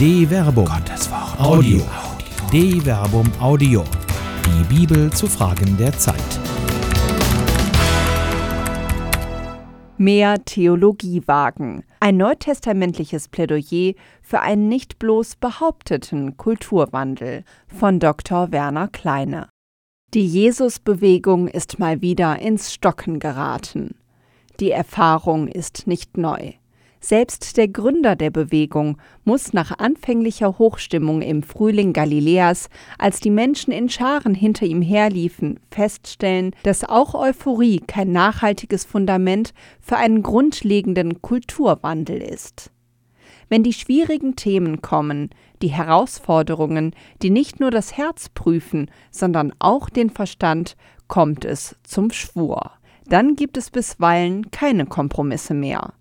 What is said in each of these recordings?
De Verbum. Gottes Wort. Audio. De Verbum Audio. Die Bibel zu Fragen der Zeit. Mehr Theologie wagen. Ein neutestamentliches Plädoyer für einen nicht bloß behaupteten Kulturwandel von Dr. Werner Kleine. Die Jesusbewegung ist mal wieder ins Stocken geraten. Die Erfahrung ist nicht neu. Selbst der Gründer der Bewegung muss nach anfänglicher Hochstimmung im Frühling Galiläas, als die Menschen in Scharen hinter ihm herliefen, feststellen, dass auch Euphorie kein nachhaltiges Fundament für einen grundlegenden Kulturwandel ist. Wenn die schwierigen Themen kommen, die Herausforderungen, die nicht nur das Herz prüfen, sondern auch den Verstand, kommt es zum Schwur. Dann gibt es bisweilen keine Kompromisse mehr.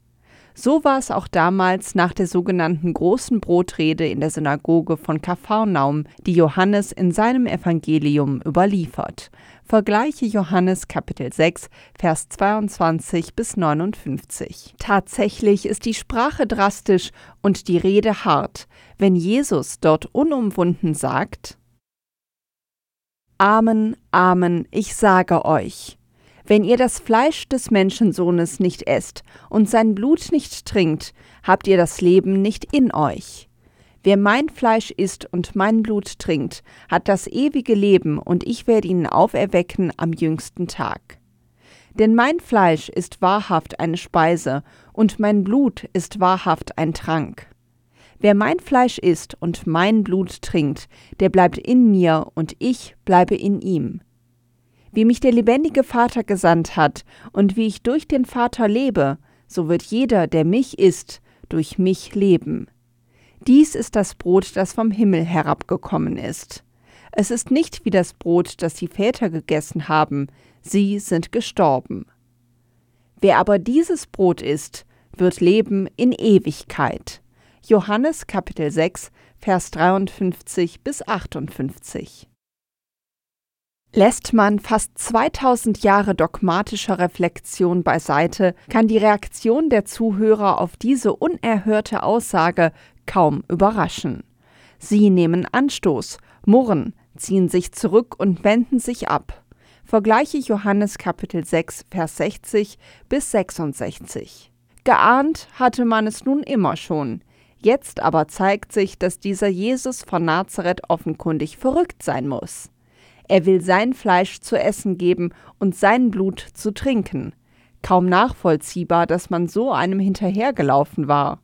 So war es auch damals nach der sogenannten großen Brotrede in der Synagoge von Kapharnaum, die Johannes in seinem Evangelium überliefert. Vergleiche Johannes Kapitel 6, Vers 22 bis 59. Tatsächlich ist die Sprache drastisch und die Rede hart, wenn Jesus dort unumwunden sagt: Amen, Amen, ich sage euch. Wenn ihr das Fleisch des Menschensohnes nicht esst und sein Blut nicht trinkt, habt ihr das Leben nicht in euch. Wer mein Fleisch isst und mein Blut trinkt, hat das ewige Leben, und ich werde ihn auferwecken am jüngsten Tag. Denn mein Fleisch ist wahrhaft eine Speise, und mein Blut ist wahrhaft ein Trank. Wer mein Fleisch isst und mein Blut trinkt, der bleibt in mir, und ich bleibe in ihm wie mich der lebendige Vater gesandt hat und wie ich durch den Vater lebe, so wird jeder, der mich isst, durch mich leben. Dies ist das Brot, das vom Himmel herabgekommen ist. Es ist nicht wie das Brot, das die Väter gegessen haben, sie sind gestorben. Wer aber dieses Brot isst, wird leben in Ewigkeit. Johannes Kapitel 6, Vers 53 bis 58. Lässt man fast 2000 Jahre dogmatischer Reflexion beiseite, kann die Reaktion der Zuhörer auf diese unerhörte Aussage kaum überraschen. Sie nehmen Anstoß, murren, ziehen sich zurück und wenden sich ab. Vergleiche Johannes Kapitel 6, Vers 60 bis 66. Geahnt hatte man es nun immer schon. Jetzt aber zeigt sich, dass dieser Jesus von Nazareth offenkundig verrückt sein muss. Er will sein Fleisch zu essen geben und sein Blut zu trinken. Kaum nachvollziehbar, dass man so einem hinterhergelaufen war.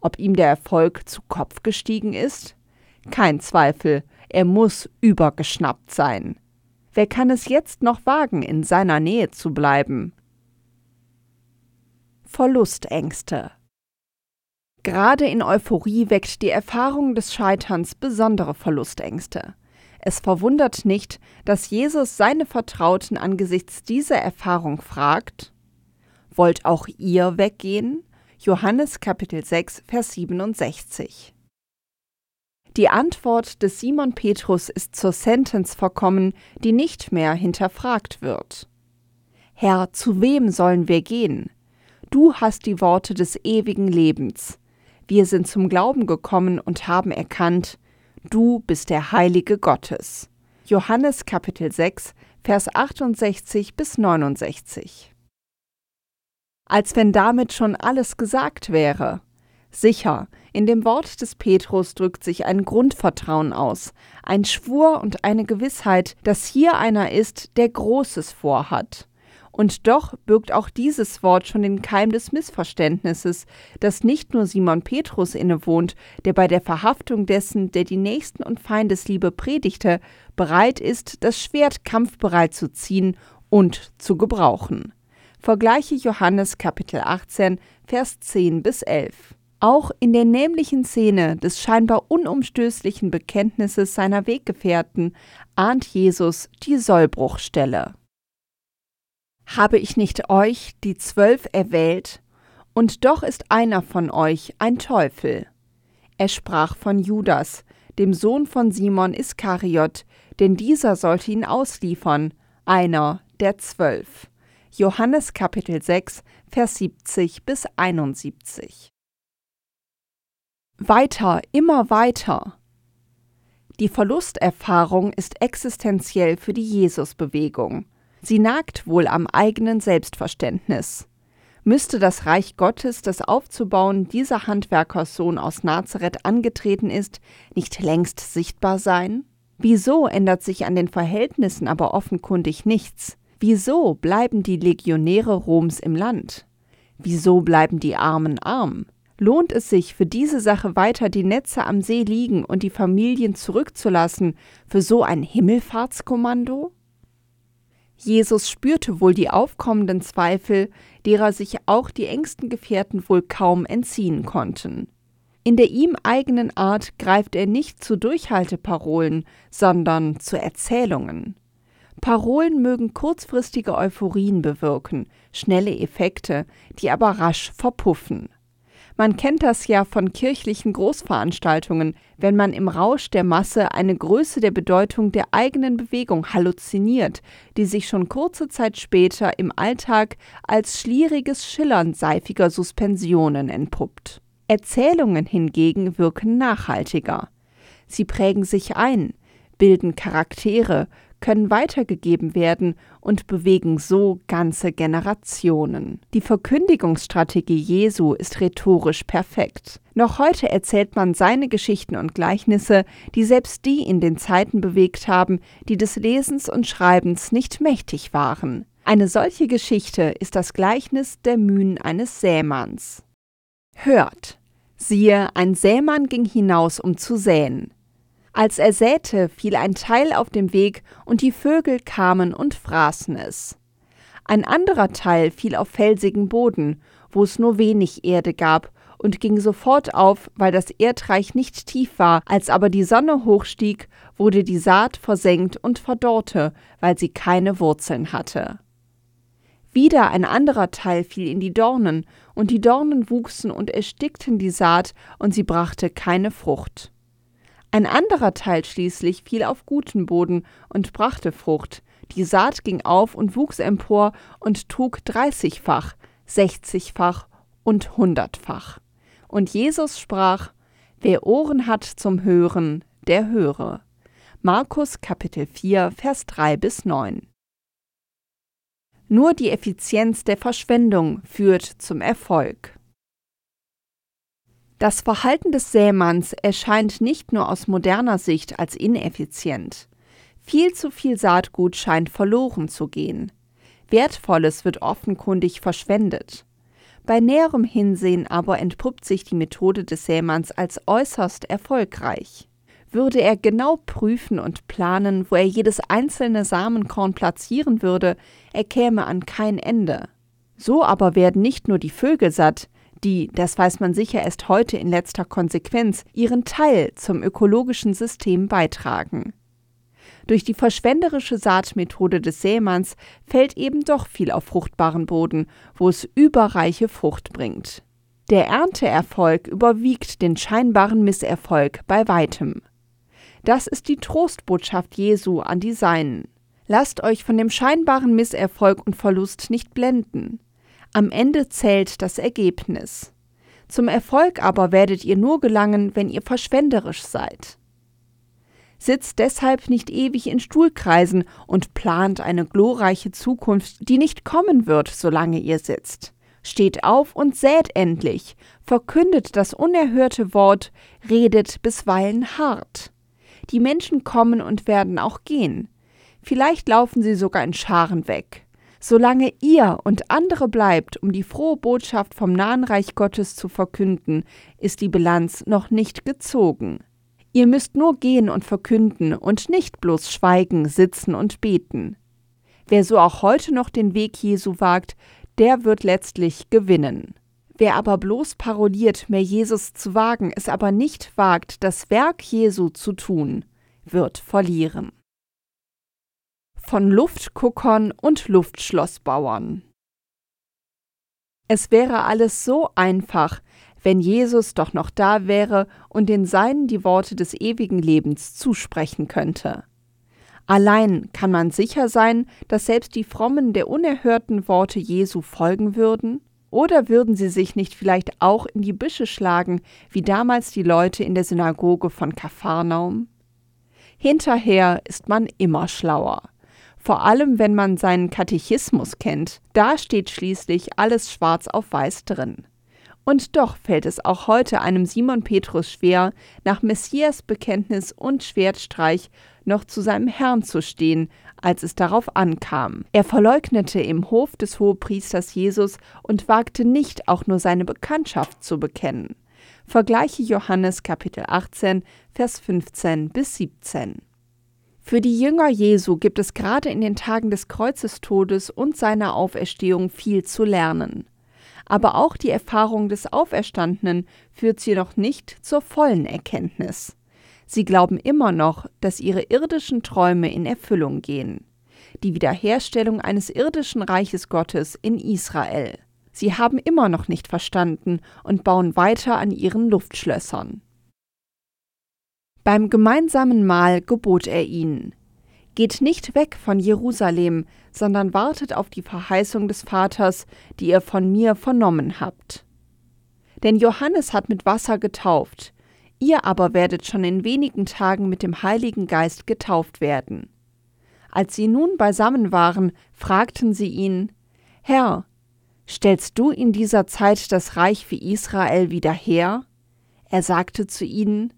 Ob ihm der Erfolg zu Kopf gestiegen ist? Kein Zweifel, er muss übergeschnappt sein. Wer kann es jetzt noch wagen, in seiner Nähe zu bleiben? Verlustängste. Gerade in Euphorie weckt die Erfahrung des Scheiterns besondere Verlustängste. Es verwundert nicht, dass Jesus seine Vertrauten angesichts dieser Erfahrung fragt: Wollt auch ihr weggehen? Johannes Kapitel 6, Vers 67. Die Antwort des Simon Petrus ist zur Sentence verkommen, die nicht mehr hinterfragt wird. Herr, zu wem sollen wir gehen? Du hast die Worte des ewigen Lebens. Wir sind zum Glauben gekommen und haben erkannt, Du bist der Heilige Gottes. Johannes Kapitel 6, Vers 68 bis 69. Als wenn damit schon alles gesagt wäre. Sicher, in dem Wort des Petrus drückt sich ein Grundvertrauen aus, ein Schwur und eine Gewissheit, dass hier einer ist, der Großes vorhat. Und doch birgt auch dieses Wort schon den Keim des Missverständnisses, das nicht nur Simon Petrus innewohnt, der bei der Verhaftung dessen, der die Nächsten und Feindesliebe predigte, bereit ist, das Schwert kampfbereit zu ziehen und zu gebrauchen. Vergleiche Johannes Kapitel 18, Vers 10 bis 11. Auch in der nämlichen Szene des scheinbar unumstößlichen Bekenntnisses seiner Weggefährten ahnt Jesus die Sollbruchstelle. Habe ich nicht euch, die Zwölf, erwählt, und doch ist einer von euch ein Teufel. Er sprach von Judas, dem Sohn von Simon Iskariot, denn dieser sollte ihn ausliefern, einer der Zwölf. Johannes Kapitel 6, Vers 70 bis 71. weiter, immer weiter. Die Verlusterfahrung ist existenziell für die Jesusbewegung. Sie nagt wohl am eigenen Selbstverständnis. Müsste das Reich Gottes, das aufzubauen dieser Handwerkerssohn aus Nazareth angetreten ist, nicht längst sichtbar sein? Wieso ändert sich an den Verhältnissen aber offenkundig nichts? Wieso bleiben die Legionäre Roms im Land? Wieso bleiben die Armen arm? Lohnt es sich, für diese Sache weiter die Netze am See liegen und die Familien zurückzulassen, für so ein Himmelfahrtskommando? Jesus spürte wohl die aufkommenden Zweifel, derer sich auch die engsten Gefährten wohl kaum entziehen konnten. In der ihm eigenen Art greift er nicht zu Durchhalteparolen, sondern zu Erzählungen. Parolen mögen kurzfristige Euphorien bewirken, schnelle Effekte, die aber rasch verpuffen. Man kennt das ja von kirchlichen Großveranstaltungen, wenn man im Rausch der Masse eine Größe der Bedeutung der eigenen Bewegung halluziniert, die sich schon kurze Zeit später im Alltag als schlieriges Schillern seifiger Suspensionen entpuppt. Erzählungen hingegen wirken nachhaltiger. Sie prägen sich ein, bilden Charaktere, können weitergegeben werden und bewegen so ganze Generationen. Die Verkündigungsstrategie Jesu ist rhetorisch perfekt. Noch heute erzählt man seine Geschichten und Gleichnisse, die selbst die in den Zeiten bewegt haben, die des Lesens und Schreibens nicht mächtig waren. Eine solche Geschichte ist das Gleichnis der Mühen eines Sämanns. Hört! Siehe, ein Sämann ging hinaus, um zu säen. Als er säte, fiel ein Teil auf dem Weg, und die Vögel kamen und fraßen es. Ein anderer Teil fiel auf felsigen Boden, wo es nur wenig Erde gab, und ging sofort auf, weil das Erdreich nicht tief war, als aber die Sonne hochstieg, wurde die Saat versenkt und verdorrte, weil sie keine Wurzeln hatte. Wieder ein anderer Teil fiel in die Dornen, und die Dornen wuchsen und erstickten die Saat, und sie brachte keine Frucht. Ein anderer Teil schließlich fiel auf guten Boden und brachte Frucht. Die Saat ging auf und wuchs empor und trug dreißigfach, sechzigfach und hundertfach. Und Jesus sprach, Wer Ohren hat zum Hören, der höre. Markus Kapitel 4, Vers 3 bis 9. Nur die Effizienz der Verschwendung führt zum Erfolg. Das Verhalten des Sämanns erscheint nicht nur aus moderner Sicht als ineffizient. Viel zu viel Saatgut scheint verloren zu gehen. Wertvolles wird offenkundig verschwendet. Bei näherem Hinsehen aber entpuppt sich die Methode des Sämanns als äußerst erfolgreich. Würde er genau prüfen und planen, wo er jedes einzelne Samenkorn platzieren würde, er käme an kein Ende. So aber werden nicht nur die Vögel satt, die, das weiß man sicher erst heute in letzter Konsequenz, ihren Teil zum ökologischen System beitragen. Durch die verschwenderische Saatmethode des Sämanns fällt eben doch viel auf fruchtbaren Boden, wo es überreiche Frucht bringt. Der Ernteerfolg überwiegt den scheinbaren Misserfolg bei weitem. Das ist die Trostbotschaft Jesu an die Seinen. Lasst euch von dem scheinbaren Misserfolg und Verlust nicht blenden. Am Ende zählt das Ergebnis. Zum Erfolg aber werdet ihr nur gelangen, wenn ihr verschwenderisch seid. Sitzt deshalb nicht ewig in Stuhlkreisen und plant eine glorreiche Zukunft, die nicht kommen wird, solange ihr sitzt. Steht auf und sät endlich, verkündet das unerhörte Wort, redet bisweilen hart. Die Menschen kommen und werden auch gehen. Vielleicht laufen sie sogar in Scharen weg. Solange ihr und andere bleibt, um die frohe Botschaft vom nahen Reich Gottes zu verkünden, ist die Bilanz noch nicht gezogen. Ihr müsst nur gehen und verkünden und nicht bloß schweigen, sitzen und beten. Wer so auch heute noch den Weg Jesu wagt, der wird letztlich gewinnen. Wer aber bloß parodiert, mehr Jesus zu wagen, es aber nicht wagt, das Werk Jesu zu tun, wird verlieren von Luftguckern und Luftschlossbauern. Es wäre alles so einfach, wenn Jesus doch noch da wäre und den Seinen die Worte des ewigen Lebens zusprechen könnte. Allein kann man sicher sein, dass selbst die Frommen der unerhörten Worte Jesu folgen würden? Oder würden sie sich nicht vielleicht auch in die Büsche schlagen, wie damals die Leute in der Synagoge von Kapharnaum? Hinterher ist man immer schlauer. Vor allem, wenn man seinen Katechismus kennt. Da steht schließlich alles schwarz auf weiß drin. Und doch fällt es auch heute einem Simon Petrus schwer, nach Messias Bekenntnis und Schwertstreich noch zu seinem Herrn zu stehen, als es darauf ankam. Er verleugnete im Hof des Hohepriesters Jesus und wagte nicht auch nur seine Bekanntschaft zu bekennen. Vergleiche Johannes Kapitel 18, Vers 15 bis 17. Für die Jünger Jesu gibt es gerade in den Tagen des Kreuzestodes und seiner Auferstehung viel zu lernen aber auch die Erfahrung des Auferstandenen führt sie noch nicht zur vollen Erkenntnis. Sie glauben immer noch, dass ihre irdischen Träume in Erfüllung gehen. Die Wiederherstellung eines irdischen Reiches Gottes in Israel. Sie haben immer noch nicht verstanden und bauen weiter an ihren Luftschlössern. Beim gemeinsamen Mahl gebot er ihnen, Geht nicht weg von Jerusalem, sondern wartet auf die Verheißung des Vaters, die ihr von mir vernommen habt. Denn Johannes hat mit Wasser getauft, ihr aber werdet schon in wenigen Tagen mit dem Heiligen Geist getauft werden. Als sie nun beisammen waren, fragten sie ihn, Herr, stellst du in dieser Zeit das Reich für Israel wieder her? Er sagte zu ihnen,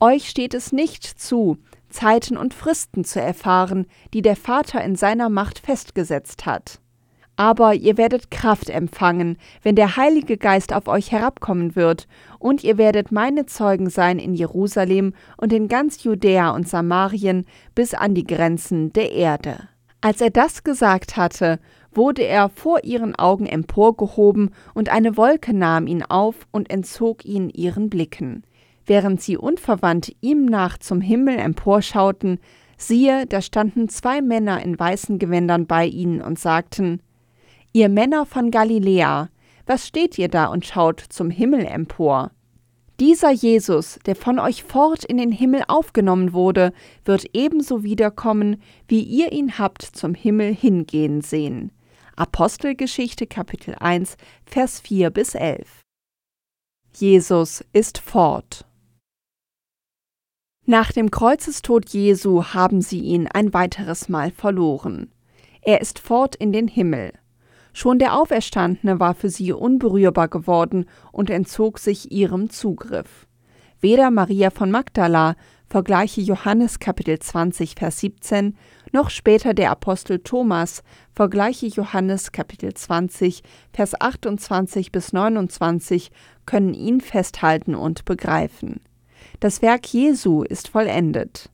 Euch steht es nicht zu, Zeiten und Fristen zu erfahren, die der Vater in seiner Macht festgesetzt hat. Aber ihr werdet Kraft empfangen, wenn der Heilige Geist auf euch herabkommen wird, und ihr werdet meine Zeugen sein in Jerusalem und in ganz Judäa und Samarien bis an die Grenzen der Erde. Als er das gesagt hatte, wurde er vor ihren Augen emporgehoben, und eine Wolke nahm ihn auf und entzog ihn ihren Blicken. Während sie unverwandt ihm nach zum Himmel emporschauten, siehe, da standen zwei Männer in weißen Gewändern bei ihnen und sagten, Ihr Männer von Galiläa, was steht ihr da und schaut zum Himmel empor? Dieser Jesus, der von euch fort in den Himmel aufgenommen wurde, wird ebenso wiederkommen, wie ihr ihn habt zum Himmel hingehen sehen. Apostelgeschichte Kapitel 1, Vers 4 bis 11. Jesus ist fort. Nach dem Kreuzestod Jesu haben sie ihn ein weiteres Mal verloren. Er ist fort in den Himmel. Schon der Auferstandene war für sie unberührbar geworden und entzog sich ihrem Zugriff. Weder Maria von Magdala, vergleiche Johannes Kapitel 20, Vers 17, noch später der Apostel Thomas, vergleiche Johannes Kapitel 20, Vers 28 bis 29, können ihn festhalten und begreifen. Das Werk Jesu ist vollendet.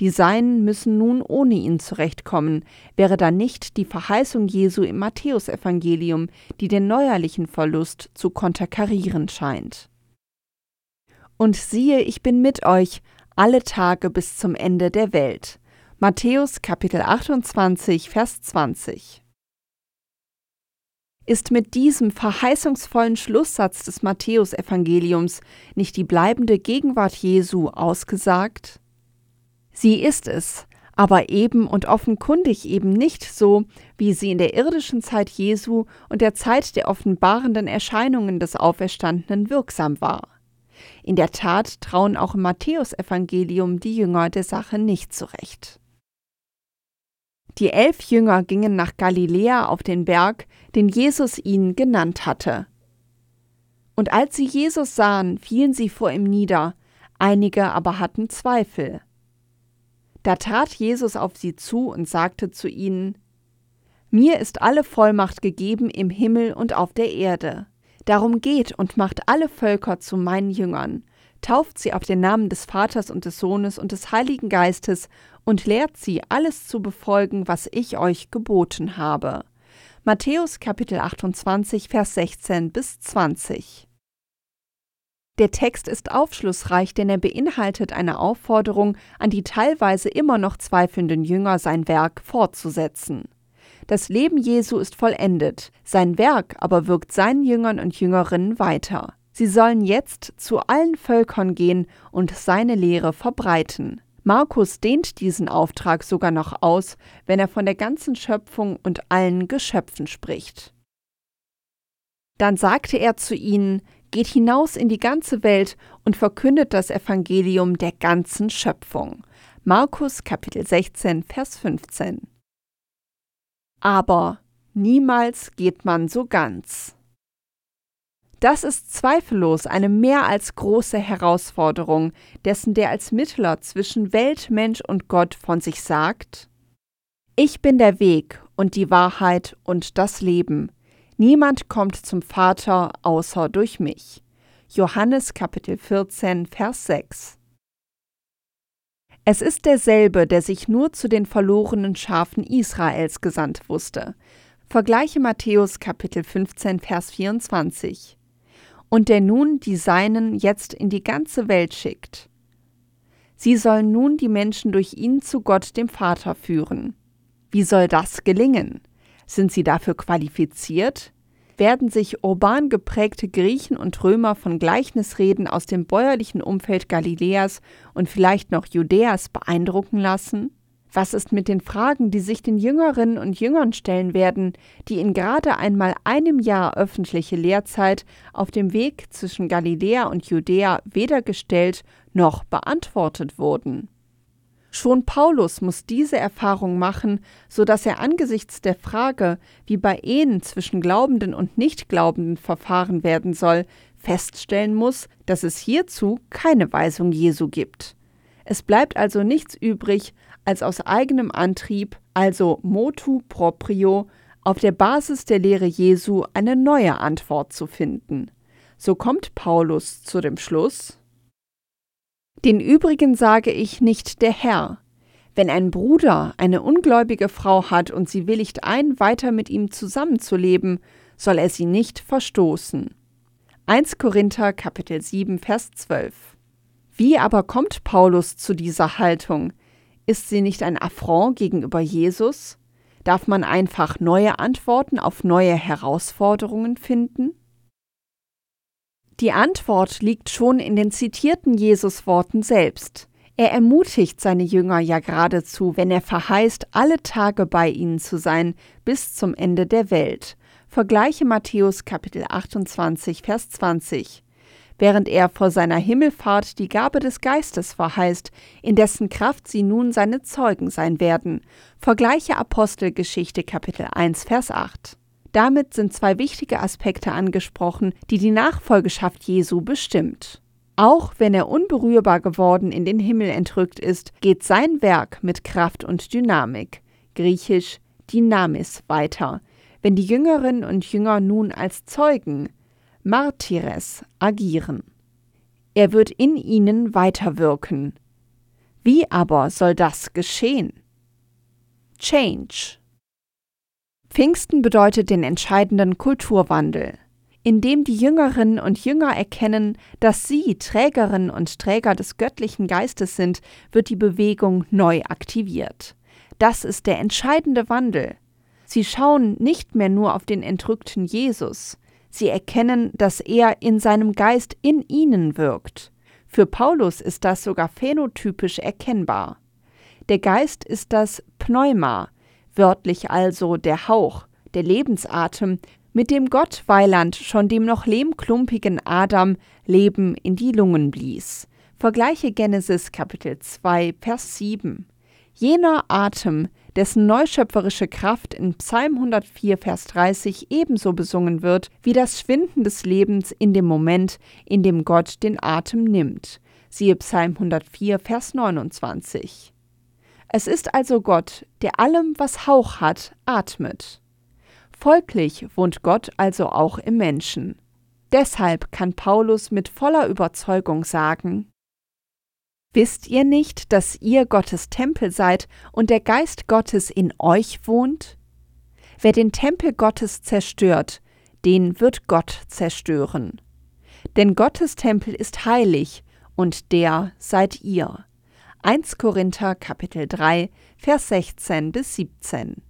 Die Seinen müssen nun ohne ihn zurechtkommen, wäre da nicht die Verheißung Jesu im Matthäusevangelium, die den neuerlichen Verlust zu konterkarieren scheint. Und siehe, ich bin mit euch alle Tage bis zum Ende der Welt. Matthäus Kapitel 28, Vers 20 ist mit diesem verheißungsvollen Schlusssatz des Matthäusevangeliums nicht die bleibende Gegenwart Jesu ausgesagt? Sie ist es, aber eben und offenkundig eben nicht so, wie sie in der irdischen Zeit Jesu und der Zeit der offenbarenden Erscheinungen des Auferstandenen wirksam war. In der Tat trauen auch im Matthäusevangelium die Jünger der Sache nicht zurecht. Die elf Jünger gingen nach Galiläa auf den Berg, den Jesus ihnen genannt hatte. Und als sie Jesus sahen, fielen sie vor ihm nieder, einige aber hatten Zweifel. Da trat Jesus auf sie zu und sagte zu ihnen, Mir ist alle Vollmacht gegeben im Himmel und auf der Erde. Darum geht und macht alle Völker zu meinen Jüngern, tauft sie auf den Namen des Vaters und des Sohnes und des Heiligen Geistes und lehrt sie, alles zu befolgen, was ich euch geboten habe. Matthäus Kapitel 28, Vers 16 bis 20. Der Text ist aufschlussreich, denn er beinhaltet eine Aufforderung an die teilweise immer noch zweifelnden Jünger, sein Werk fortzusetzen. Das Leben Jesu ist vollendet, sein Werk aber wirkt seinen Jüngern und Jüngerinnen weiter. Sie sollen jetzt zu allen Völkern gehen und seine Lehre verbreiten. Markus dehnt diesen Auftrag sogar noch aus, wenn er von der ganzen Schöpfung und allen Geschöpfen spricht. Dann sagte er zu ihnen, Geht hinaus in die ganze Welt und verkündet das Evangelium der ganzen Schöpfung. Markus Kapitel 16, Vers 15. Aber niemals geht man so ganz. Das ist zweifellos eine mehr als große Herausforderung, dessen der als Mittler zwischen Welt, Mensch und Gott von sich sagt, Ich bin der Weg und die Wahrheit und das Leben. Niemand kommt zum Vater außer durch mich. Johannes Kapitel 14, Vers 6. Es ist derselbe, der sich nur zu den verlorenen Schafen Israels gesandt wusste. Vergleiche Matthäus Kapitel 15, Vers 24 und der nun die Seinen jetzt in die ganze Welt schickt. Sie sollen nun die Menschen durch ihn zu Gott dem Vater führen. Wie soll das gelingen? Sind sie dafür qualifiziert? Werden sich urban geprägte Griechen und Römer von Gleichnisreden aus dem bäuerlichen Umfeld Galiläas und vielleicht noch Judäas beeindrucken lassen? Was ist mit den Fragen, die sich den Jüngerinnen und Jüngern stellen werden, die in gerade einmal einem Jahr öffentliche Lehrzeit auf dem Weg zwischen Galiläa und Judäa weder gestellt noch beantwortet wurden? Schon Paulus muss diese Erfahrung machen, so dass er angesichts der Frage, wie bei Ehen zwischen Glaubenden und Nichtglaubenden verfahren werden soll, feststellen muss, dass es hierzu keine Weisung Jesu gibt. Es bleibt also nichts übrig, als aus eigenem Antrieb, also motu proprio, auf der Basis der Lehre Jesu eine neue Antwort zu finden. So kommt Paulus zu dem Schluss, den übrigen sage ich nicht der Herr. Wenn ein Bruder eine ungläubige Frau hat und sie willigt ein, weiter mit ihm zusammenzuleben, soll er sie nicht verstoßen. 1 Korinther Kapitel 7 Vers 12 Wie aber kommt Paulus zu dieser Haltung? Ist sie nicht ein Affront gegenüber Jesus? Darf man einfach neue Antworten auf neue Herausforderungen finden? Die Antwort liegt schon in den zitierten Jesusworten selbst. Er ermutigt seine Jünger ja geradezu, wenn er verheißt, alle Tage bei ihnen zu sein, bis zum Ende der Welt. Vergleiche Matthäus Kapitel 28, Vers 20 während er vor seiner Himmelfahrt die Gabe des Geistes verheißt, in dessen Kraft sie nun seine Zeugen sein werden. Vergleiche Apostelgeschichte Kapitel 1 Vers 8. Damit sind zwei wichtige Aspekte angesprochen, die die Nachfolgeschaft Jesu bestimmt. Auch wenn er unberührbar geworden in den Himmel entrückt ist, geht sein Werk mit Kraft und Dynamik, griechisch Dynamis, weiter, wenn die Jüngerinnen und Jünger nun als Zeugen, Martyres agieren. Er wird in ihnen weiterwirken. Wie aber soll das geschehen? Change. Pfingsten bedeutet den entscheidenden Kulturwandel, indem die Jüngerinnen und Jünger erkennen, dass sie Trägerinnen und Träger des göttlichen Geistes sind, wird die Bewegung neu aktiviert. Das ist der entscheidende Wandel. Sie schauen nicht mehr nur auf den entrückten Jesus, Sie erkennen, dass er in seinem Geist in ihnen wirkt. Für Paulus ist das sogar phänotypisch erkennbar. Der Geist ist das Pneuma, wörtlich also der Hauch, der Lebensatem, mit dem Gott Weiland schon dem noch lehmklumpigen Adam Leben in die Lungen blies. Vergleiche Genesis Kapitel 2, Vers 7. Jener Atem, dessen neuschöpferische Kraft in Psalm 104, Vers 30 ebenso besungen wird wie das Schwinden des Lebens in dem Moment, in dem Gott den Atem nimmt. Siehe Psalm 104, Vers 29. Es ist also Gott, der allem, was Hauch hat, atmet. Folglich wohnt Gott also auch im Menschen. Deshalb kann Paulus mit voller Überzeugung sagen, Wisst ihr nicht, dass ihr Gottes Tempel seid und der Geist Gottes in euch wohnt? Wer den Tempel Gottes zerstört, den wird Gott zerstören. Denn Gottes Tempel ist heilig und der seid ihr. 1 Korinther Kapitel 3 Vers 16 bis 17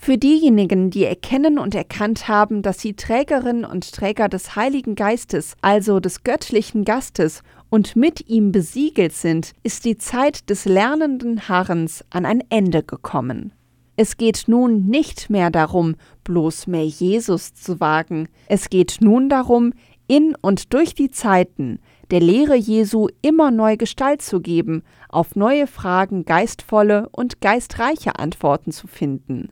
für diejenigen, die erkennen und erkannt haben, dass sie Trägerinnen und Träger des Heiligen Geistes, also des göttlichen Gastes, und mit ihm besiegelt sind, ist die Zeit des lernenden Harrens an ein Ende gekommen. Es geht nun nicht mehr darum, bloß mehr Jesus zu wagen, es geht nun darum, in und durch die Zeiten der Lehre Jesu immer neu Gestalt zu geben, auf neue Fragen geistvolle und geistreiche Antworten zu finden.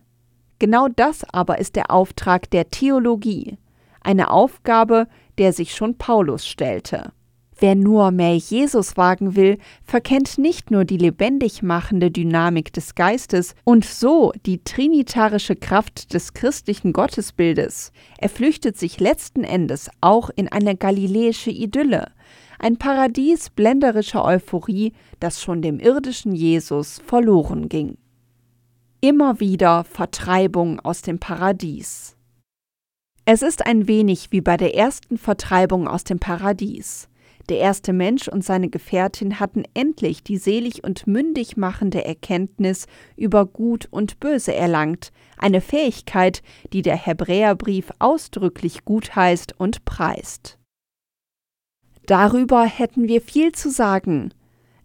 Genau das aber ist der Auftrag der Theologie, eine Aufgabe, der sich schon Paulus stellte. Wer nur mehr Jesus wagen will, verkennt nicht nur die lebendig machende Dynamik des Geistes und so die trinitarische Kraft des christlichen Gottesbildes, er flüchtet sich letzten Endes auch in eine galiläische Idylle, ein Paradies blenderischer Euphorie, das schon dem irdischen Jesus verloren ging. Immer wieder Vertreibung aus dem Paradies. Es ist ein wenig wie bei der ersten Vertreibung aus dem Paradies. Der erste Mensch und seine Gefährtin hatten endlich die selig und mündig machende Erkenntnis über Gut und Böse erlangt, eine Fähigkeit, die der Hebräerbrief ausdrücklich gutheißt und preist. Darüber hätten wir viel zu sagen,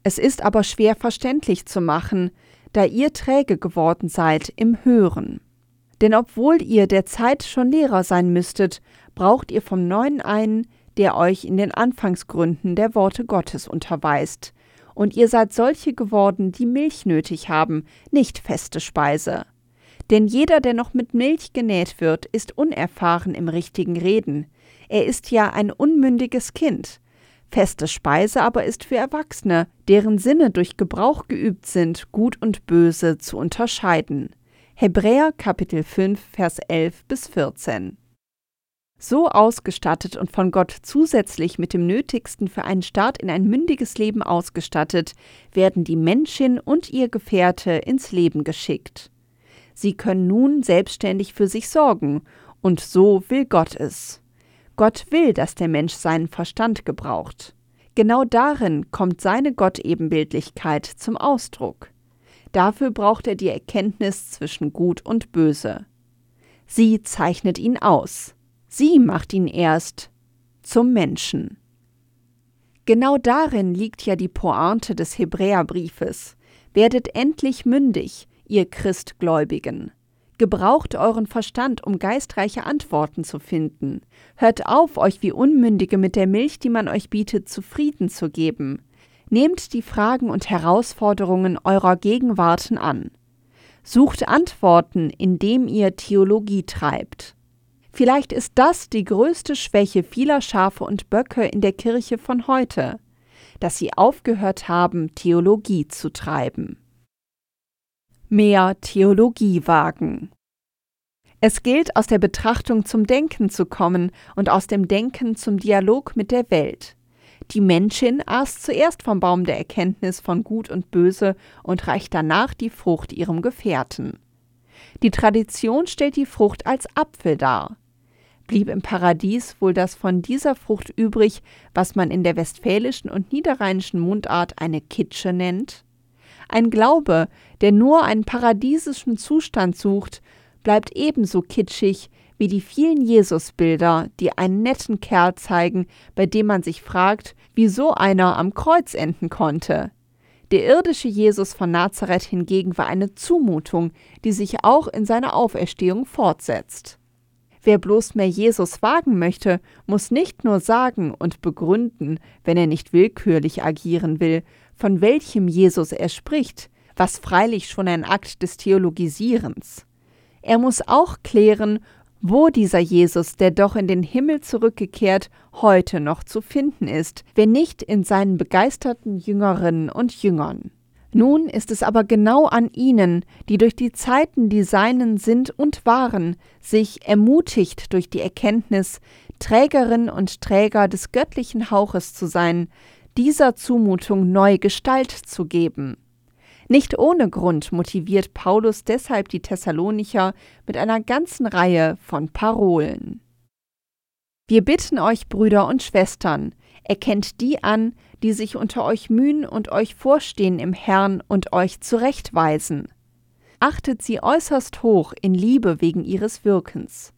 es ist aber schwer verständlich zu machen, da ihr träge geworden seid im Hören. Denn obwohl ihr der Zeit schon Lehrer sein müsstet, braucht ihr vom Neuen einen, der euch in den Anfangsgründen der Worte Gottes unterweist. Und ihr seid solche geworden, die Milch nötig haben, nicht feste Speise. Denn jeder, der noch mit Milch genäht wird, ist unerfahren im richtigen Reden. Er ist ja ein unmündiges Kind. Feste Speise aber ist für Erwachsene, deren Sinne durch Gebrauch geübt sind, Gut und Böse zu unterscheiden. Hebräer Kapitel 5, Vers 11 bis 14 so ausgestattet und von Gott zusätzlich mit dem Nötigsten für einen Start in ein mündiges Leben ausgestattet, werden die Menschin und ihr Gefährte ins Leben geschickt. Sie können nun selbstständig für sich sorgen, und so will Gott es. Gott will, dass der Mensch seinen Verstand gebraucht. Genau darin kommt seine Gottebenbildlichkeit zum Ausdruck. Dafür braucht er die Erkenntnis zwischen Gut und Böse. Sie zeichnet ihn aus. Sie macht ihn erst zum Menschen. Genau darin liegt ja die Pointe des Hebräerbriefes. Werdet endlich mündig, ihr Christgläubigen. Gebraucht euren Verstand, um geistreiche Antworten zu finden. Hört auf, euch wie Unmündige mit der Milch, die man euch bietet, zufrieden zu geben. Nehmt die Fragen und Herausforderungen eurer Gegenwarten an. Sucht Antworten, indem ihr Theologie treibt. Vielleicht ist das die größte Schwäche vieler Schafe und Böcke in der Kirche von heute, dass sie aufgehört haben, Theologie zu treiben. Mehr Theologie wagen. Es gilt, aus der Betrachtung zum Denken zu kommen und aus dem Denken zum Dialog mit der Welt. Die Menschin aß zuerst vom Baum der Erkenntnis von Gut und Böse und reicht danach die Frucht ihrem Gefährten. Die Tradition stellt die Frucht als Apfel dar blieb im Paradies wohl das von dieser Frucht übrig, was man in der westfälischen und niederrheinischen Mundart eine Kitsche nennt? Ein Glaube, der nur einen paradiesischen Zustand sucht, bleibt ebenso kitschig wie die vielen Jesusbilder, die einen netten Kerl zeigen, bei dem man sich fragt, wie so einer am Kreuz enden konnte. Der irdische Jesus von Nazareth hingegen war eine Zumutung, die sich auch in seiner Auferstehung fortsetzt. Wer bloß mehr Jesus wagen möchte, muss nicht nur sagen und begründen, wenn er nicht willkürlich agieren will, von welchem Jesus er spricht, was freilich schon ein Akt des Theologisierens. Er muss auch klären, wo dieser Jesus, der doch in den Himmel zurückgekehrt, heute noch zu finden ist, wenn nicht in seinen begeisterten Jüngerinnen und Jüngern. Nun ist es aber genau an ihnen, die durch die Zeiten, die seinen sind und waren, sich ermutigt durch die Erkenntnis, Trägerin und Träger des göttlichen Hauches zu sein, dieser Zumutung neue Gestalt zu geben. Nicht ohne Grund motiviert Paulus deshalb die Thessalonicher mit einer ganzen Reihe von Parolen. Wir bitten euch, Brüder und Schwestern, erkennt die an, die sich unter euch mühen und euch vorstehen im Herrn und euch zurechtweisen. Achtet sie äußerst hoch in Liebe wegen ihres Wirkens.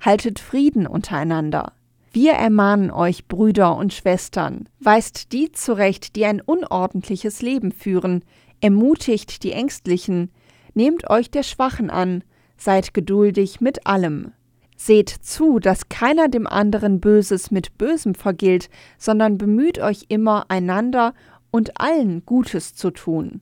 Haltet Frieden untereinander. Wir ermahnen euch, Brüder und Schwestern, weist die zurecht, die ein unordentliches Leben führen, ermutigt die Ängstlichen, Nehmt euch der Schwachen an, seid geduldig mit allem. Seht zu, dass keiner dem anderen Böses mit Bösem vergilt, sondern bemüht euch immer, einander und allen Gutes zu tun.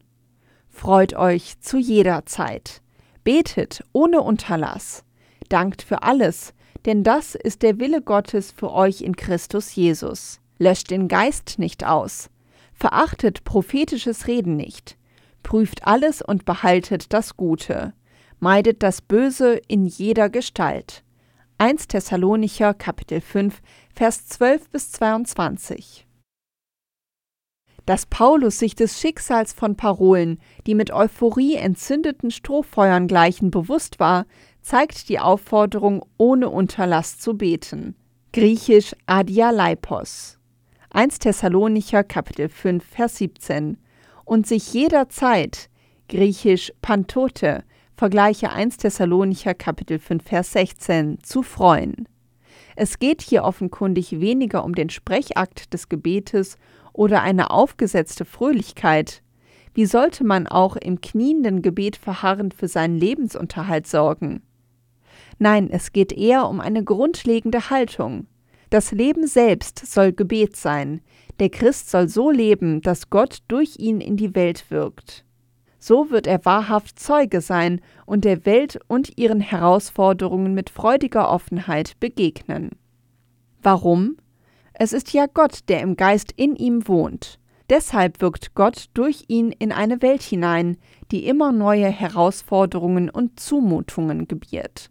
Freut euch zu jeder Zeit. Betet ohne Unterlass. Dankt für alles, denn das ist der Wille Gottes für euch in Christus Jesus. Löscht den Geist nicht aus. Verachtet prophetisches Reden nicht. Prüft alles und behaltet das Gute. Meidet das Böse in jeder Gestalt. 1 Thessalonicher Kapitel 5 Vers 12 bis 22. Dass Paulus sich des Schicksals von Parolen, die mit Euphorie entzündeten Strohfeuern gleichen, bewusst war, zeigt die Aufforderung, ohne Unterlass zu beten. Griechisch Adialeipos. 1 Thessalonicher Kapitel 5 Vers 17. Und sich jederzeit, griechisch Pantote, Vergleiche 1 Thessalonicher Kapitel 5 Vers 16 zu freuen. Es geht hier offenkundig weniger um den Sprechakt des Gebetes oder eine aufgesetzte Fröhlichkeit. Wie sollte man auch im knienden Gebet verharrend für seinen Lebensunterhalt sorgen? Nein, es geht eher um eine grundlegende Haltung. Das Leben selbst soll Gebet sein. Der Christ soll so leben, dass Gott durch ihn in die Welt wirkt. So wird er wahrhaft Zeuge sein und der Welt und ihren Herausforderungen mit freudiger Offenheit begegnen. Warum? Es ist ja Gott, der im Geist in ihm wohnt. Deshalb wirkt Gott durch ihn in eine Welt hinein, die immer neue Herausforderungen und Zumutungen gebiert.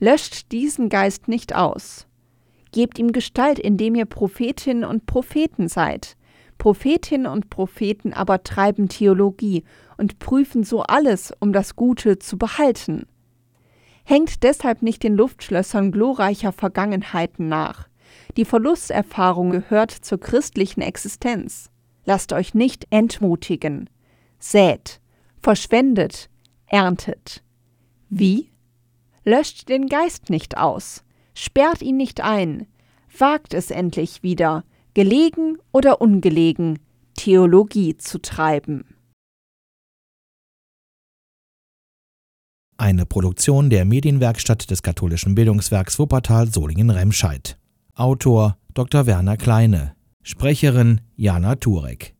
Löscht diesen Geist nicht aus. Gebt ihm Gestalt, indem ihr Prophetinnen und Propheten seid, Prophetinnen und Propheten aber treiben Theologie und prüfen so alles, um das Gute zu behalten. Hängt deshalb nicht den Luftschlössern glorreicher Vergangenheiten nach. Die Verlusterfahrung gehört zur christlichen Existenz. Lasst euch nicht entmutigen. Sät, verschwendet, erntet. Wie? Löscht den Geist nicht aus, sperrt ihn nicht ein, wagt es endlich wieder, gelegen oder ungelegen, Theologie zu treiben. Eine Produktion der Medienwerkstatt des katholischen Bildungswerks Wuppertal Solingen-Remscheid. Autor Dr. Werner Kleine. Sprecherin Jana Turek.